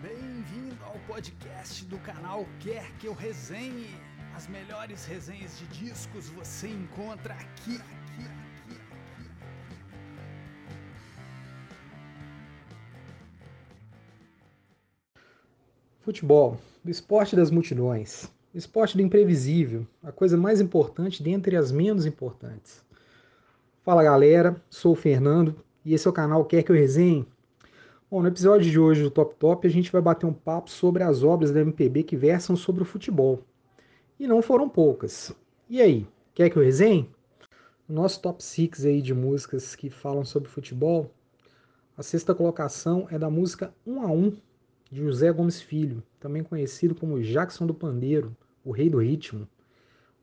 Bem-vindo ao podcast do canal Quer Que Eu Resenhe. As melhores resenhas de discos você encontra aqui, aqui, aqui, aqui. Futebol, do esporte das multidões, o esporte do imprevisível, a coisa mais importante dentre as menos importantes. Fala galera, sou o Fernando e esse é o canal Quer Que Eu Resenhe. Bom, no episódio de hoje do Top Top a gente vai bater um papo sobre as obras da MPB que versam sobre o futebol. E não foram poucas. E aí, quer que eu resenhe? O nosso top 6 aí de músicas que falam sobre futebol, a sexta colocação é da música 1 a 1 de José Gomes Filho, também conhecido como Jackson do Pandeiro, o rei do ritmo.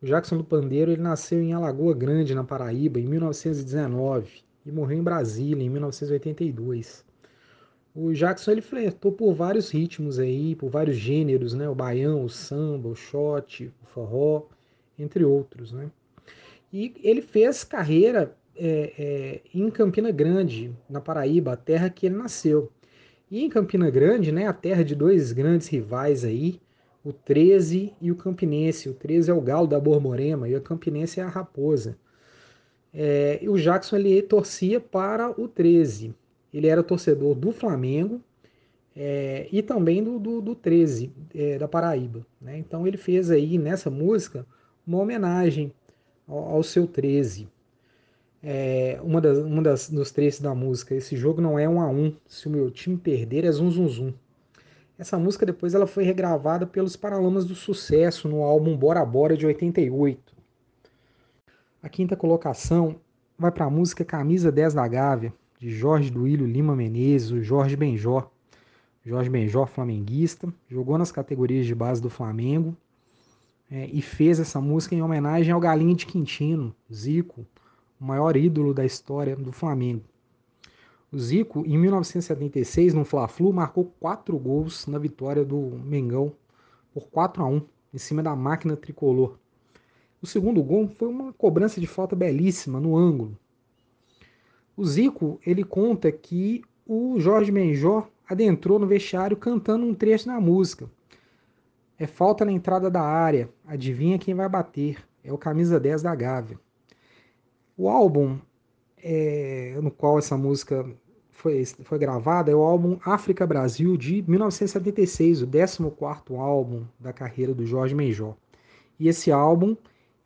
O Jackson do Pandeiro ele nasceu em Alagoa Grande, na Paraíba, em 1919 e morreu em Brasília em 1982. O Jackson ele flertou por vários ritmos aí, por vários gêneros, né? O baião, o samba, o shot, o forró, entre outros, né? E ele fez carreira é, é, em Campina Grande, na Paraíba, a terra que ele nasceu. E em Campina Grande, né, a terra de dois grandes rivais aí, o 13 e o Campinense. O 13 é o galo da Borborema e o Campinense é a raposa. É, e o Jackson ele torcia para o 13 ele era torcedor do Flamengo é, e também do, do, do 13, é, da Paraíba. Né? Então ele fez aí nessa música uma homenagem ao, ao seu 13. É, uma, das, uma das, dos trechos da música, esse jogo não é um a um, se o meu time perder é zum zum zum. Essa música depois ela foi regravada pelos Paralamas do Sucesso no álbum Bora Bora de 88. A quinta colocação vai para a música Camisa 10 da Gávea, de Jorge Duílio Lima Menezes, o Jorge Benjó. Jorge Benjó, flamenguista, jogou nas categorias de base do Flamengo é, e fez essa música em homenagem ao Galinho de Quintino, Zico, o maior ídolo da história do Flamengo. O Zico, em 1976, no Fla-Flu, marcou quatro gols na vitória do Mengão por 4 a 1 em cima da máquina tricolor. O segundo gol foi uma cobrança de falta belíssima no ângulo, o Zico, ele conta que o Jorge Benjó adentrou no vestiário cantando um trecho na música. É falta na entrada da área, adivinha quem vai bater? É o camisa 10 da Gávea. O álbum é, no qual essa música foi, foi gravada é o álbum África Brasil de 1976, o 14º álbum da carreira do Jorge Benjó. E esse álbum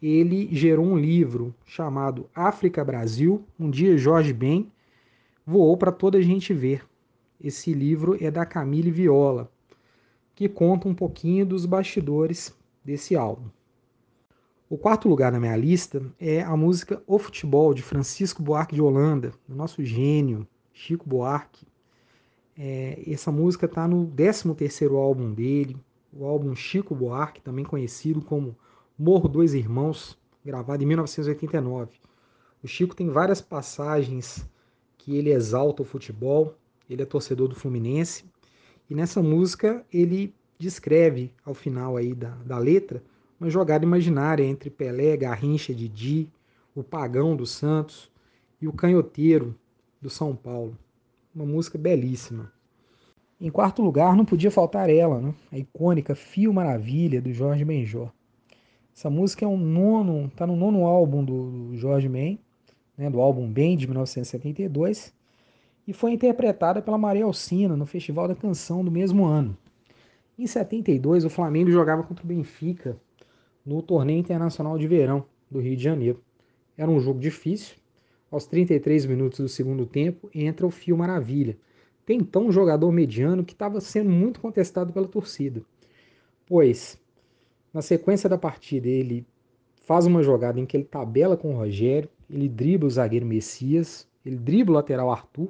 ele gerou um livro chamado África Brasil. Um dia Jorge Ben voou para toda a gente ver. Esse livro é da Camille Viola, que conta um pouquinho dos bastidores desse álbum. O quarto lugar na minha lista é a música O Futebol, de Francisco Buarque de Holanda, o nosso gênio, Chico Buarque. É, essa música está no 13º álbum dele, o álbum Chico Buarque, também conhecido como Morro Dois Irmãos, gravado em 1989. O Chico tem várias passagens que ele exalta o futebol, ele é torcedor do Fluminense, e nessa música ele descreve, ao final aí da, da letra, uma jogada imaginária entre Pelé, Garrincha, Didi, o Pagão do Santos e o Canhoteiro do São Paulo. Uma música belíssima. Em quarto lugar, não podia faltar ela, né? a icônica Fio Maravilha, do Jorge Benjó. Essa música é um nono, tá no nono álbum do, Jorge Ben, né, do álbum Ben de 1972, e foi interpretada pela Maria Alcina no Festival da Canção do mesmo ano. Em 72, o Flamengo jogava contra o Benfica no Torneio Internacional de Verão do Rio de Janeiro. Era um jogo difícil. Aos 33 minutos do segundo tempo, entra o Fio Maravilha. Tem então um jogador mediano que estava sendo muito contestado pela torcida, pois na sequência da partida, ele faz uma jogada em que ele tabela com o Rogério, ele dribla o zagueiro Messias, ele dribla o lateral Arthur,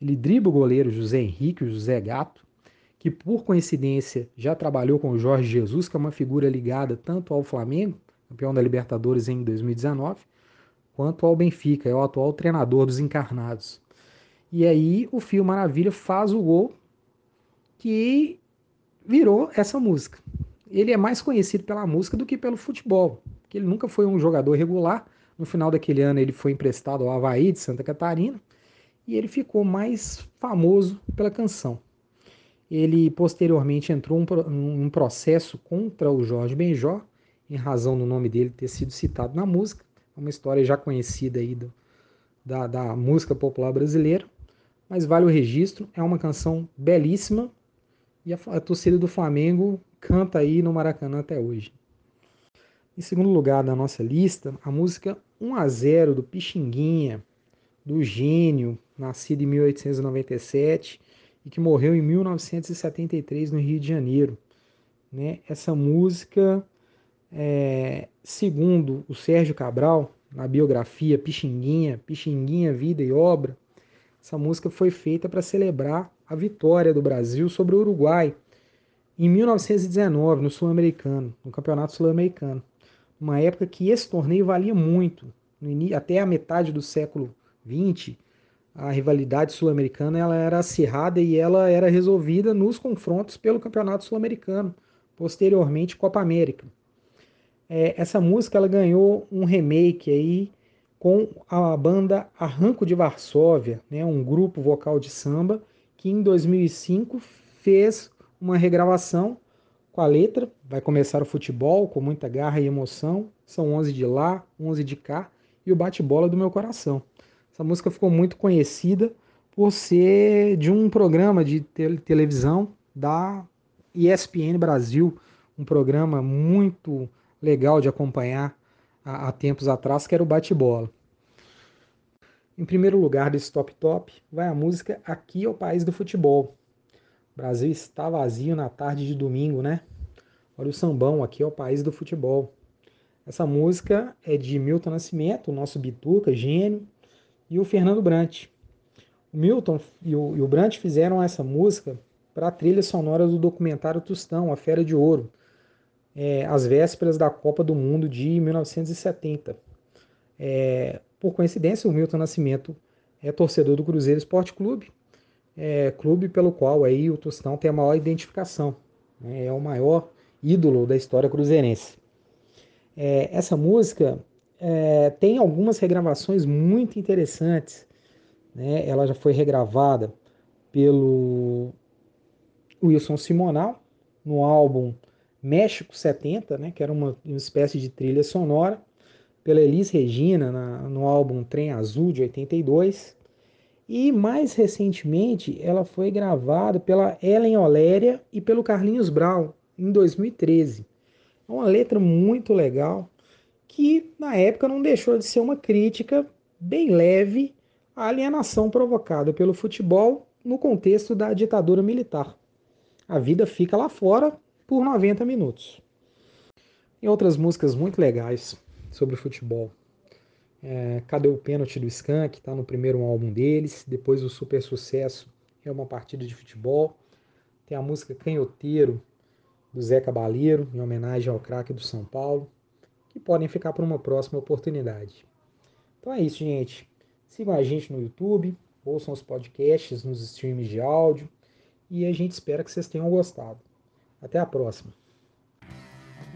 ele dribla o goleiro José Henrique, o José Gato, que por coincidência já trabalhou com o Jorge Jesus, que é uma figura ligada tanto ao Flamengo, campeão da Libertadores em 2019, quanto ao Benfica, é o atual treinador dos encarnados. E aí o Fio Maravilha faz o gol que virou essa música ele é mais conhecido pela música do que pelo futebol, porque ele nunca foi um jogador regular. No final daquele ano ele foi emprestado ao Havaí de Santa Catarina e ele ficou mais famoso pela canção. ele posteriormente entrou um, um processo contra o Jorge Benjó, em razão do nome dele ter sido citado na música, é uma história já conhecida aí do, da, da música popular brasileira, mas vale o registro, é uma canção belíssima e a, a torcida do Flamengo canta aí no Maracanã até hoje. Em segundo lugar da nossa lista, a música 1 a 0 do Pixinguinha, do gênio, nascido em 1897 e que morreu em 1973 no Rio de Janeiro. Né? Essa música, é, segundo o Sérgio Cabral, na biografia Pixinguinha, Pixinguinha, Vida e Obra, essa música foi feita para celebrar a vitória do Brasil sobre o Uruguai em 1919, no Sul-Americano, no Campeonato Sul-Americano. Uma época que esse torneio valia muito. Até a metade do século XX, a rivalidade sul-americana ela era acirrada e ela era resolvida nos confrontos pelo Campeonato Sul-Americano, posteriormente Copa América. É, essa música ela ganhou um remake aí com a banda Arranco de Varsóvia, né, um grupo vocal de samba que em 2005 fez uma regravação com a letra. Vai começar o futebol com muita garra e emoção. São 11 de lá, 11 de cá e o bate-bola do meu coração. Essa música ficou muito conhecida por ser de um programa de televisão da ESPN Brasil, um programa muito legal de acompanhar há, tempos atrás, que era o bate-bola. Em primeiro lugar desse top top vai a música Aqui é o País do Futebol. O Brasil está vazio na tarde de domingo, né? Olha o sambão, aqui é o país do futebol. Essa música é de Milton Nascimento, o nosso bituca, gênio, e o Fernando Brant. O Milton e o, e o Brant fizeram essa música para a trilha sonora do documentário Tostão, A Fera de Ouro, é, às vésperas da Copa do Mundo de 1970. É, por coincidência, o Milton Nascimento é torcedor do Cruzeiro Esporte Clube, é, clube pelo qual aí o Tostão tem a maior identificação. Né, é o maior ídolo da história cruzeirense. É, essa música é, tem algumas regravações muito interessantes. Né? Ela já foi regravada pelo Wilson Simonal no álbum México 70, né? que era uma, uma espécie de trilha sonora, pela Elis Regina na, no álbum Trem Azul de 82. E mais recentemente ela foi gravada pela Ellen Oléria e pelo Carlinhos Brown em 2013. É uma letra muito legal, que na época não deixou de ser uma crítica bem leve à alienação provocada pelo futebol no contexto da ditadura militar. A vida fica lá fora por 90 minutos. E outras músicas muito legais sobre futebol. É, Cadê o pênalti do Skank? Está no primeiro álbum deles. Depois o super sucesso é uma partida de futebol. Tem a música Canhoteiro do Zé Cabaleiro, em homenagem ao craque do São Paulo que podem ficar para uma próxima oportunidade. Então é isso, gente. Sigam a gente no YouTube, ouçam os podcasts nos streams de áudio e a gente espera que vocês tenham gostado. Até a próxima.